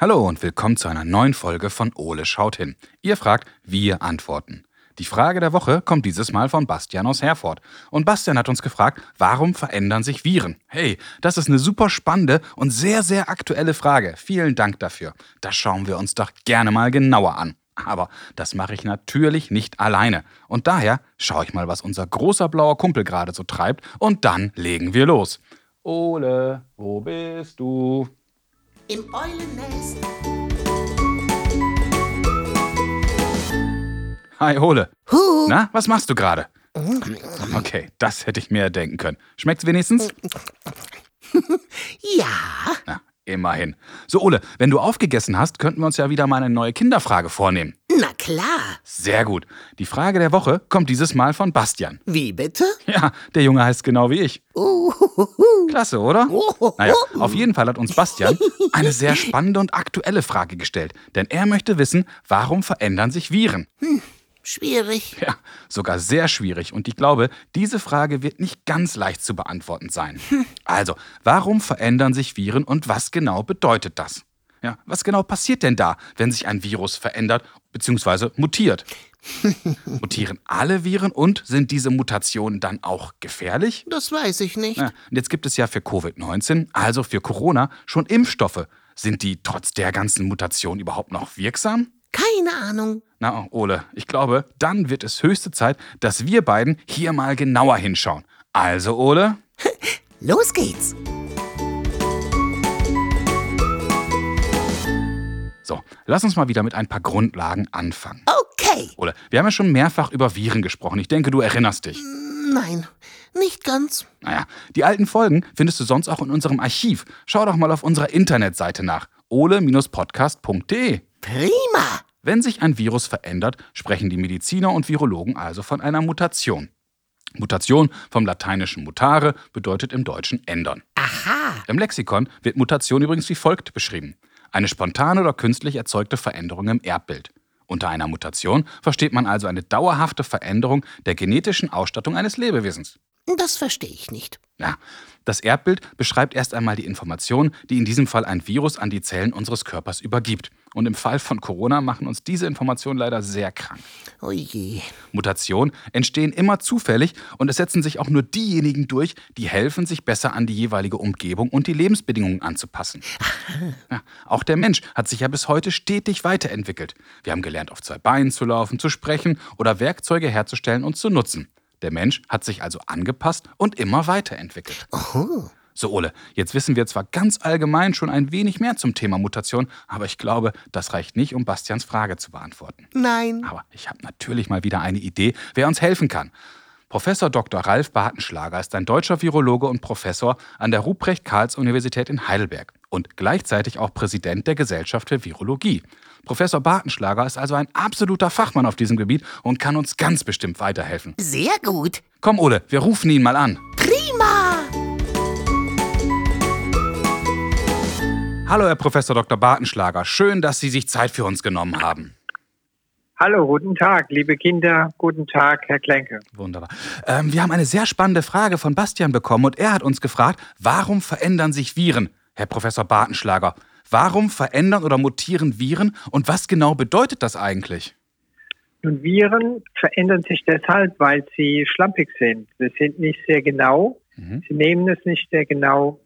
Hallo und willkommen zu einer neuen Folge von Ole schaut hin. Ihr fragt, wir antworten. Die Frage der Woche kommt dieses Mal von Bastian aus Herford. Und Bastian hat uns gefragt, warum verändern sich Viren? Hey, das ist eine super spannende und sehr, sehr aktuelle Frage. Vielen Dank dafür. Das schauen wir uns doch gerne mal genauer an. Aber das mache ich natürlich nicht alleine. Und daher schaue ich mal, was unser großer blauer Kumpel gerade so treibt. Und dann legen wir los. Ole, wo bist du? Im Eulennest. Hi Ole. Huh. Na, was machst du gerade? Okay, das hätte ich mir denken können. Schmeckt's wenigstens? Ja, Na, immerhin. So, Ole, wenn du aufgegessen hast, könnten wir uns ja wieder mal eine neue Kinderfrage vornehmen. Na klar. Sehr gut. Die Frage der Woche kommt dieses Mal von Bastian. Wie bitte? Ja, der Junge heißt genau wie ich. Klasse, oder? Naja, auf jeden Fall hat uns Bastian eine sehr spannende und aktuelle Frage gestellt. Denn er möchte wissen, warum verändern sich Viren? Schwierig. Ja, sogar sehr schwierig. Und ich glaube, diese Frage wird nicht ganz leicht zu beantworten sein. Also, warum verändern sich Viren und was genau bedeutet das? Ja, was genau passiert denn da, wenn sich ein Virus verändert bzw. mutiert? Mutieren alle Viren und sind diese Mutationen dann auch gefährlich? Das weiß ich nicht. Ja, und jetzt gibt es ja für Covid-19, also für Corona, schon Impfstoffe. Sind die trotz der ganzen Mutation überhaupt noch wirksam? Keine Ahnung. Na, Ole, ich glaube, dann wird es höchste Zeit, dass wir beiden hier mal genauer hinschauen. Also, Ole, Los geht's. So, lass uns mal wieder mit ein paar Grundlagen anfangen. Okay. Ole, wir haben ja schon mehrfach über Viren gesprochen. Ich denke, du erinnerst dich. Nein, nicht ganz. Naja, die alten Folgen findest du sonst auch in unserem Archiv. Schau doch mal auf unserer Internetseite nach. ole-podcast.de. Prima. Wenn sich ein Virus verändert, sprechen die Mediziner und Virologen also von einer Mutation. Mutation vom lateinischen mutare bedeutet im Deutschen ändern. Aha. Im Lexikon wird Mutation übrigens wie folgt beschrieben. Eine spontane oder künstlich erzeugte Veränderung im Erbbild. Unter einer Mutation versteht man also eine dauerhafte Veränderung der genetischen Ausstattung eines Lebewesens. Das verstehe ich nicht. Ja, das Erbbild beschreibt erst einmal die Information, die in diesem Fall ein Virus an die Zellen unseres Körpers übergibt. Und im Fall von Corona machen uns diese Informationen leider sehr krank. Oh je. Mutationen entstehen immer zufällig und es setzen sich auch nur diejenigen durch, die helfen, sich besser an die jeweilige Umgebung und die Lebensbedingungen anzupassen. Ja, auch der Mensch hat sich ja bis heute stetig weiterentwickelt. Wir haben gelernt, auf zwei Beinen zu laufen, zu sprechen oder Werkzeuge herzustellen und zu nutzen. Der Mensch hat sich also angepasst und immer weiterentwickelt. Oh. So, Ole, jetzt wissen wir zwar ganz allgemein schon ein wenig mehr zum Thema Mutation, aber ich glaube, das reicht nicht, um Bastians Frage zu beantworten. Nein. Aber ich habe natürlich mal wieder eine Idee, wer uns helfen kann. Professor Dr. Ralf Bartenschlager ist ein deutscher Virologe und Professor an der Ruprecht-Karls-Universität in Heidelberg und gleichzeitig auch Präsident der Gesellschaft für Virologie. Professor Bartenschlager ist also ein absoluter Fachmann auf diesem Gebiet und kann uns ganz bestimmt weiterhelfen. Sehr gut. Komm, Ole, wir rufen ihn mal an. Prima. Hallo, Herr Professor Dr. Bartenschlager. Schön, dass Sie sich Zeit für uns genommen haben. Hallo, guten Tag, liebe Kinder. Guten Tag, Herr Klenke. Wunderbar. Ähm, wir haben eine sehr spannende Frage von Bastian bekommen und er hat uns gefragt, warum verändern sich Viren? Herr Professor Bartenschlager, warum verändern oder mutieren Viren und was genau bedeutet das eigentlich? Nun, Viren verändern sich deshalb, weil sie schlampig sind. Sie sind nicht sehr genau. Mhm. Sie nehmen es nicht sehr genau,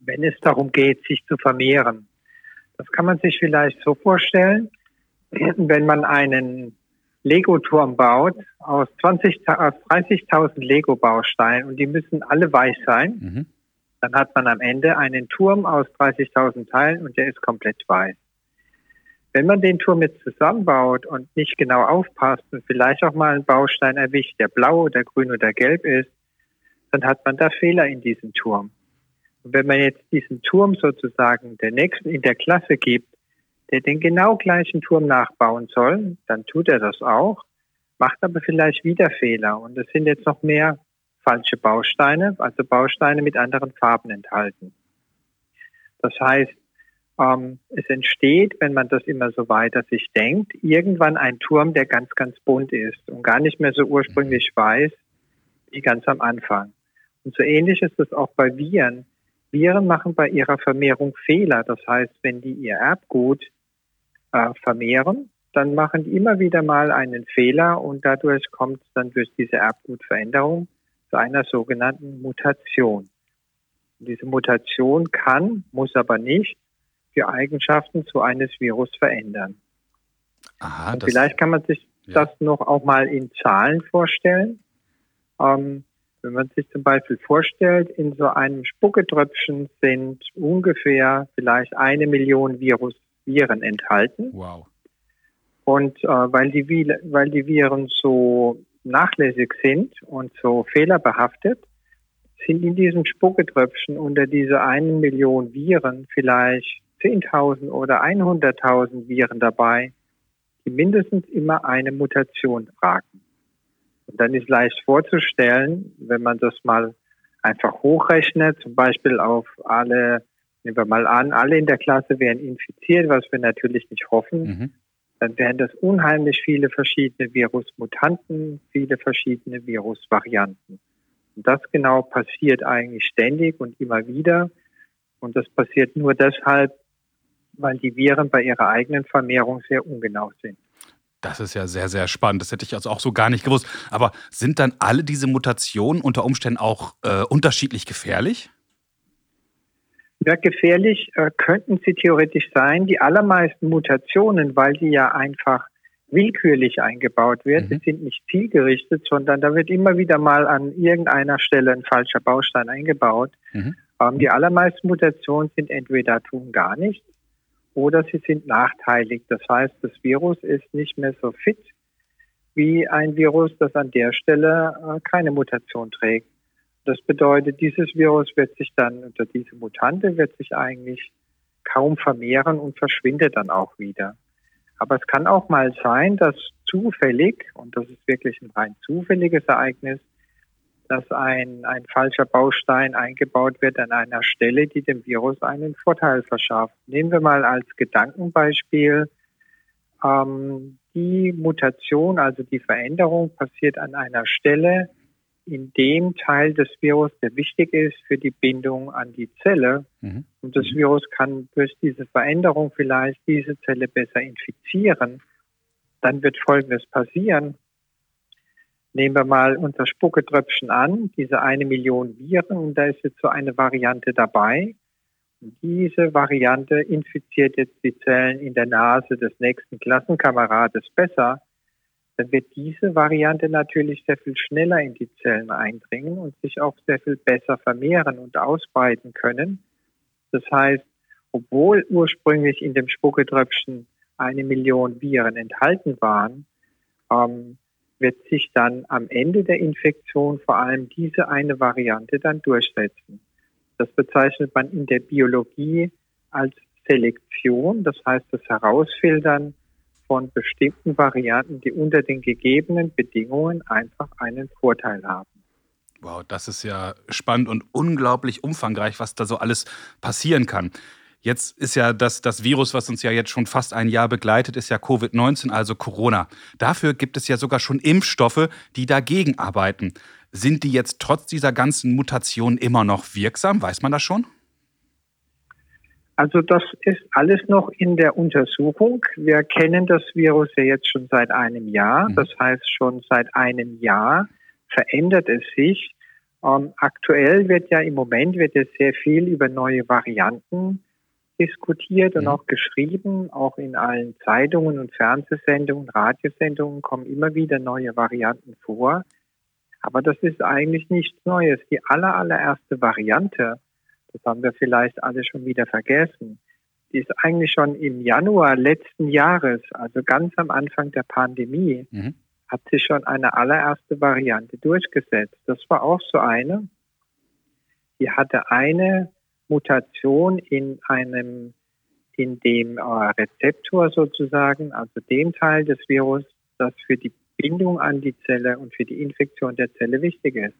wenn es darum geht, sich zu vermehren. Das kann man sich vielleicht so vorstellen, wenn man einen Lego-Turm baut aus, 20, aus 30.000 Lego-Bausteinen und die müssen alle weiß sein, Mhm. Dann hat man am Ende einen Turm aus 30.000 Teilen und der ist komplett weiß. Wenn man den Turm jetzt zusammenbaut und nicht genau aufpasst und vielleicht auch mal einen Baustein erwischt, der blau oder grün oder gelb ist, dann hat man da Fehler in diesem Turm. Und wenn man jetzt diesen Turm sozusagen der nächsten in der Klasse gibt, der den genau gleichen Turm nachbauen soll, dann tut er das auch, macht aber vielleicht wieder Fehler. Und es sind jetzt noch mehr falsche Bausteine, also Bausteine mit anderen Farben enthalten. Das heißt, ähm, es entsteht, wenn man das immer so weiter sich denkt, irgendwann ein Turm, der ganz, ganz bunt ist und gar nicht mehr so ursprünglich weiß wie ganz am Anfang. Und so ähnlich ist es auch bei Viren. Viren machen bei ihrer Vermehrung Fehler. Das heißt, wenn die ihr Erbgut äh, vermehren, dann machen die immer wieder mal einen Fehler und dadurch kommt dann durch diese Erbgutveränderung zu einer sogenannten Mutation. Und diese Mutation kann, muss aber nicht die Eigenschaften zu eines Virus verändern. Aha, vielleicht kann man sich ja. das noch auch mal in Zahlen vorstellen. Ähm, wenn man sich zum Beispiel vorstellt, in so einem Spucketröpfchen sind ungefähr vielleicht eine Million Virus, Viren enthalten. Wow. Und äh, weil, die, weil die Viren so nachlässig sind und so fehlerbehaftet, sind in diesem Spucketröpfchen unter diese eine Million Viren vielleicht 10.000 oder 100.000 Viren dabei, die mindestens immer eine Mutation tragen. Und dann ist leicht vorzustellen, wenn man das mal einfach hochrechnet, zum Beispiel auf alle, nehmen wir mal an, alle in der Klasse wären infiziert, was wir natürlich nicht hoffen, mhm. Dann wären das unheimlich viele verschiedene Virusmutanten, viele verschiedene Virusvarianten. Und das genau passiert eigentlich ständig und immer wieder. Und das passiert nur deshalb, weil die Viren bei ihrer eigenen Vermehrung sehr ungenau sind. Das ist ja sehr, sehr spannend. Das hätte ich also auch so gar nicht gewusst. Aber sind dann alle diese Mutationen unter Umständen auch äh, unterschiedlich gefährlich? Ja, gefährlich äh, könnten sie theoretisch sein. Die allermeisten Mutationen, weil sie ja einfach willkürlich eingebaut werden, mhm. sind nicht zielgerichtet, sondern da wird immer wieder mal an irgendeiner Stelle ein falscher Baustein eingebaut. Mhm. Ähm, die allermeisten Mutationen sind entweder tun gar nichts oder sie sind nachteilig. Das heißt, das Virus ist nicht mehr so fit wie ein Virus, das an der Stelle äh, keine Mutation trägt. Das bedeutet, dieses Virus wird sich dann, oder diese Mutante wird sich eigentlich kaum vermehren und verschwindet dann auch wieder. Aber es kann auch mal sein, dass zufällig, und das ist wirklich ein rein zufälliges Ereignis, dass ein, ein falscher Baustein eingebaut wird an einer Stelle, die dem Virus einen Vorteil verschafft. Nehmen wir mal als Gedankenbeispiel, ähm, die Mutation, also die Veränderung passiert an einer Stelle, in dem Teil des Virus, der wichtig ist für die Bindung an die Zelle. Mhm. Und das Virus kann durch diese Veränderung vielleicht diese Zelle besser infizieren. Dann wird Folgendes passieren. Nehmen wir mal unser Spucketröpfchen an, diese eine Million Viren, und da ist jetzt so eine Variante dabei. Und diese Variante infiziert jetzt die Zellen in der Nase des nächsten Klassenkamerades besser. Dann wird diese Variante natürlich sehr viel schneller in die Zellen eindringen und sich auch sehr viel besser vermehren und ausbreiten können. Das heißt, obwohl ursprünglich in dem Spucketröpfchen eine Million Viren enthalten waren, ähm, wird sich dann am Ende der Infektion vor allem diese eine Variante dann durchsetzen. Das bezeichnet man in der Biologie als Selektion, das heißt das Herausfiltern von bestimmten Varianten, die unter den gegebenen Bedingungen einfach einen Vorteil haben. Wow, das ist ja spannend und unglaublich umfangreich, was da so alles passieren kann. Jetzt ist ja das, das Virus, was uns ja jetzt schon fast ein Jahr begleitet, ist ja Covid-19, also Corona. Dafür gibt es ja sogar schon Impfstoffe, die dagegen arbeiten. Sind die jetzt trotz dieser ganzen Mutationen immer noch wirksam? Weiß man das schon? Also das ist alles noch in der Untersuchung. Wir kennen das Virus ja jetzt schon seit einem Jahr. Mhm. Das heißt, schon seit einem Jahr verändert es sich. Ähm, aktuell wird ja im Moment wird ja sehr viel über neue Varianten diskutiert und mhm. auch geschrieben. Auch in allen Zeitungen und Fernsehsendungen, Radiosendungen kommen immer wieder neue Varianten vor. Aber das ist eigentlich nichts Neues. Die aller, allererste Variante, das haben wir vielleicht alle schon wieder vergessen, die ist eigentlich schon im Januar letzten Jahres, also ganz am Anfang der Pandemie, mhm. hat sich schon eine allererste Variante durchgesetzt. Das war auch so eine, die hatte eine Mutation in einem, in dem äh, Rezeptor sozusagen, also dem Teil des Virus, das für die Bindung an die Zelle und für die Infektion der Zelle wichtig ist.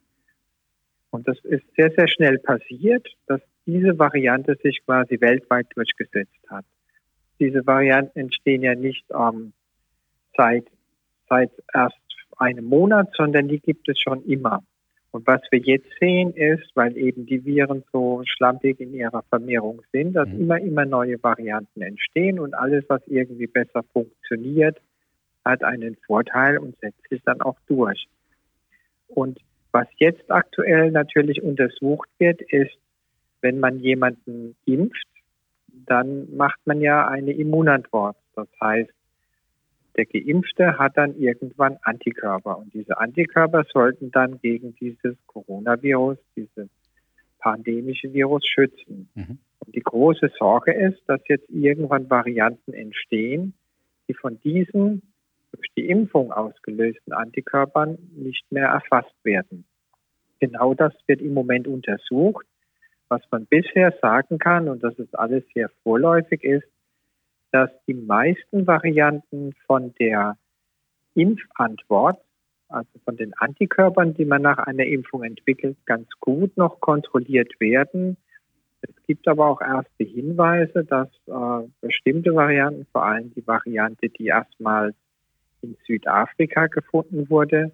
Und das ist sehr, sehr schnell passiert, dass diese Variante sich quasi weltweit durchgesetzt hat. Diese Varianten entstehen ja nicht ähm, seit, seit erst einem Monat, sondern die gibt es schon immer. Und was wir jetzt sehen ist, weil eben die Viren so schlampig in ihrer Vermehrung sind, dass Mhm. immer, immer neue Varianten entstehen und alles, was irgendwie besser funktioniert, hat einen Vorteil und setzt sich dann auch durch. Und was jetzt aktuell natürlich untersucht wird, ist, wenn man jemanden impft, dann macht man ja eine Immunantwort. Das heißt, der Geimpfte hat dann irgendwann Antikörper und diese Antikörper sollten dann gegen dieses Coronavirus, dieses pandemische Virus schützen. Mhm. Und die große Sorge ist, dass jetzt irgendwann Varianten entstehen, die von diesen durch die Impfung ausgelösten Antikörpern nicht mehr erfasst werden. Genau das wird im Moment untersucht. Was man bisher sagen kann, und das ist alles sehr vorläufig ist, dass die meisten Varianten von der Impfantwort, also von den Antikörpern, die man nach einer Impfung entwickelt, ganz gut noch kontrolliert werden. Es gibt aber auch erste Hinweise, dass äh, bestimmte Varianten, vor allem die Variante, die erstmals in Südafrika gefunden wurde,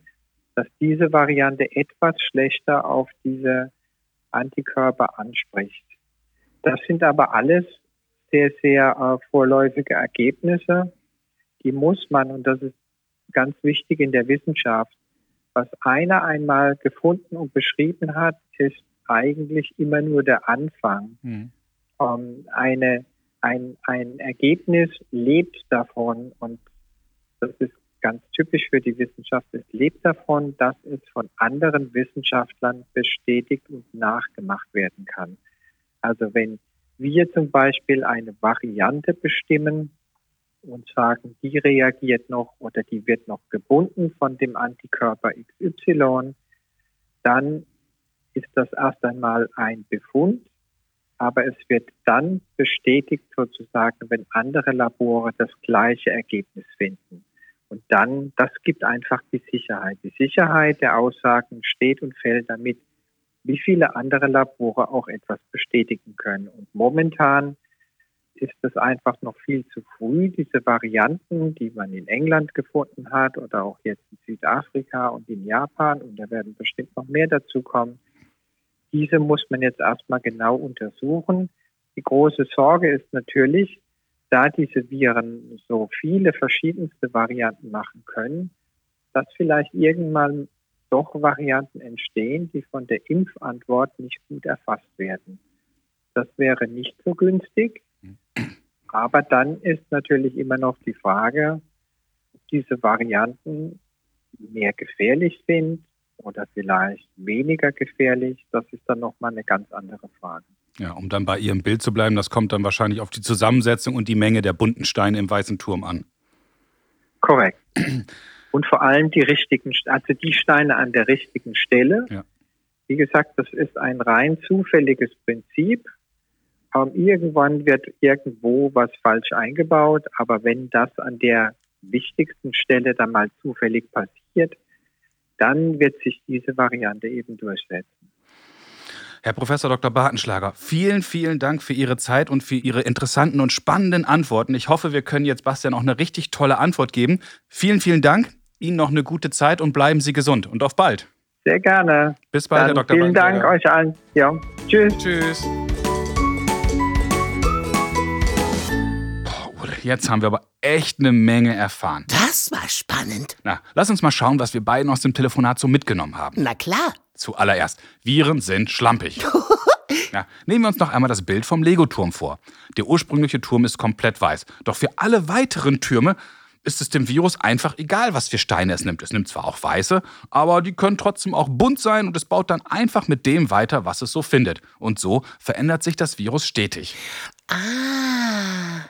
dass diese Variante etwas schlechter auf diese Antikörper anspricht. Das sind aber alles sehr, sehr äh, vorläufige Ergebnisse. Die muss man, und das ist ganz wichtig in der Wissenschaft, was einer einmal gefunden und beschrieben hat, ist eigentlich immer nur der Anfang. Mhm. Ähm, eine, ein, ein Ergebnis lebt davon und das ist ganz typisch für die Wissenschaft. Es lebt davon, dass es von anderen Wissenschaftlern bestätigt und nachgemacht werden kann. Also wenn wir zum Beispiel eine Variante bestimmen und sagen, die reagiert noch oder die wird noch gebunden von dem Antikörper XY, dann ist das erst einmal ein Befund, aber es wird dann bestätigt sozusagen, wenn andere Labore das gleiche Ergebnis finden. Und dann, das gibt einfach die Sicherheit. Die Sicherheit der Aussagen steht und fällt damit, wie viele andere Labore auch etwas bestätigen können. Und momentan ist es einfach noch viel zu früh, diese Varianten, die man in England gefunden hat oder auch jetzt in Südafrika und in Japan, und da werden bestimmt noch mehr dazu kommen, diese muss man jetzt erstmal genau untersuchen. Die große Sorge ist natürlich, da diese Viren so viele verschiedenste Varianten machen können, dass vielleicht irgendwann doch Varianten entstehen, die von der Impfantwort nicht gut erfasst werden. Das wäre nicht so günstig. Aber dann ist natürlich immer noch die Frage, ob diese Varianten mehr gefährlich sind oder vielleicht weniger gefährlich. Das ist dann nochmal eine ganz andere Frage. Ja, um dann bei Ihrem Bild zu bleiben, das kommt dann wahrscheinlich auf die Zusammensetzung und die Menge der bunten Steine im Weißen Turm an. Korrekt. Und vor allem die richtigen, also die Steine an der richtigen Stelle. Ja. Wie gesagt, das ist ein rein zufälliges Prinzip. Ähm, irgendwann wird irgendwo was falsch eingebaut, aber wenn das an der wichtigsten Stelle dann mal zufällig passiert, dann wird sich diese Variante eben durchsetzen. Herr Professor Dr. Bartenschlager, vielen, vielen Dank für Ihre Zeit und für Ihre interessanten und spannenden Antworten. Ich hoffe, wir können jetzt Bastian auch eine richtig tolle Antwort geben. Vielen, vielen Dank. Ihnen noch eine gute Zeit und bleiben Sie gesund. Und auf bald. Sehr gerne. Bis bald, Dann Herr Dr. vielen Dank euch allen. Ja. Tschüss. Tschüss. Jetzt haben wir aber echt eine Menge erfahren. Das war spannend. Na, lass uns mal schauen, was wir beiden aus dem Telefonat so mitgenommen haben. Na klar. Zuallererst, Viren sind schlampig. Ja, nehmen wir uns noch einmal das Bild vom Lego-Turm vor. Der ursprüngliche Turm ist komplett weiß. Doch für alle weiteren Türme ist es dem Virus einfach egal, was für Steine es nimmt. Es nimmt zwar auch weiße, aber die können trotzdem auch bunt sein und es baut dann einfach mit dem weiter, was es so findet. Und so verändert sich das Virus stetig. Ah.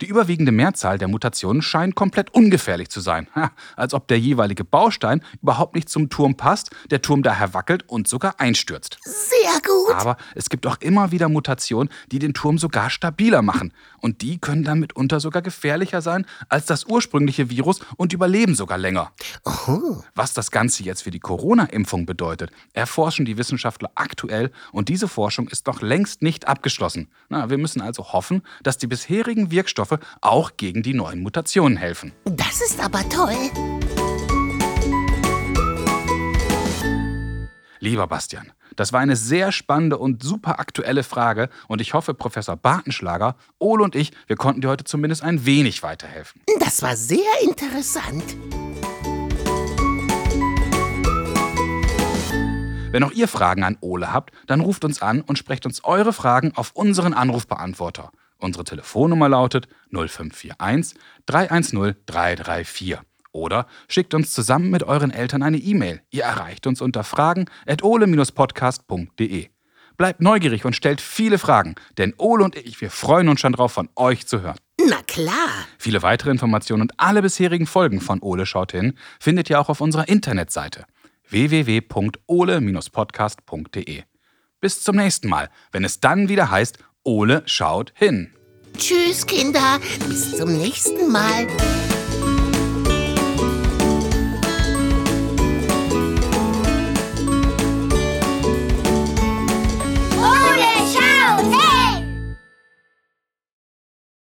Die überwiegende Mehrzahl der Mutationen scheint komplett ungefährlich zu sein. Ha, als ob der jeweilige Baustein überhaupt nicht zum Turm passt, der Turm daher wackelt und sogar einstürzt. Sehr gut. Aber es gibt auch immer wieder Mutationen, die den Turm sogar stabiler machen. Und die können dann mitunter sogar gefährlicher sein als das ursprüngliche Virus und überleben sogar länger. Oh. Was das Ganze jetzt für die Corona-Impfung bedeutet, erforschen die Wissenschaftler aktuell und diese Forschung ist noch längst nicht abgeschlossen. Na, wir müssen also hoffen, dass die bisherigen Wirkstoffe auch gegen die neuen Mutationen helfen. Das ist aber toll. Lieber Bastian, das war eine sehr spannende und super aktuelle Frage und ich hoffe, Professor Bartenschlager, Ole und ich, wir konnten dir heute zumindest ein wenig weiterhelfen. Das war sehr interessant. Wenn auch ihr Fragen an Ole habt, dann ruft uns an und sprecht uns eure Fragen auf unseren Anrufbeantworter. Unsere Telefonnummer lautet 0541 310 334. Oder schickt uns zusammen mit euren Eltern eine E-Mail. Ihr erreicht uns unter fragen.ole-podcast.de. Bleibt neugierig und stellt viele Fragen, denn Ole und ich, wir freuen uns schon drauf, von euch zu hören. Na klar. Viele weitere Informationen und alle bisherigen Folgen von Ole schaut hin findet ihr auch auf unserer Internetseite www.ole-podcast.de. Bis zum nächsten Mal, wenn es dann wieder heißt, Ole schaut hin. Tschüss, Kinder. Bis zum nächsten Mal.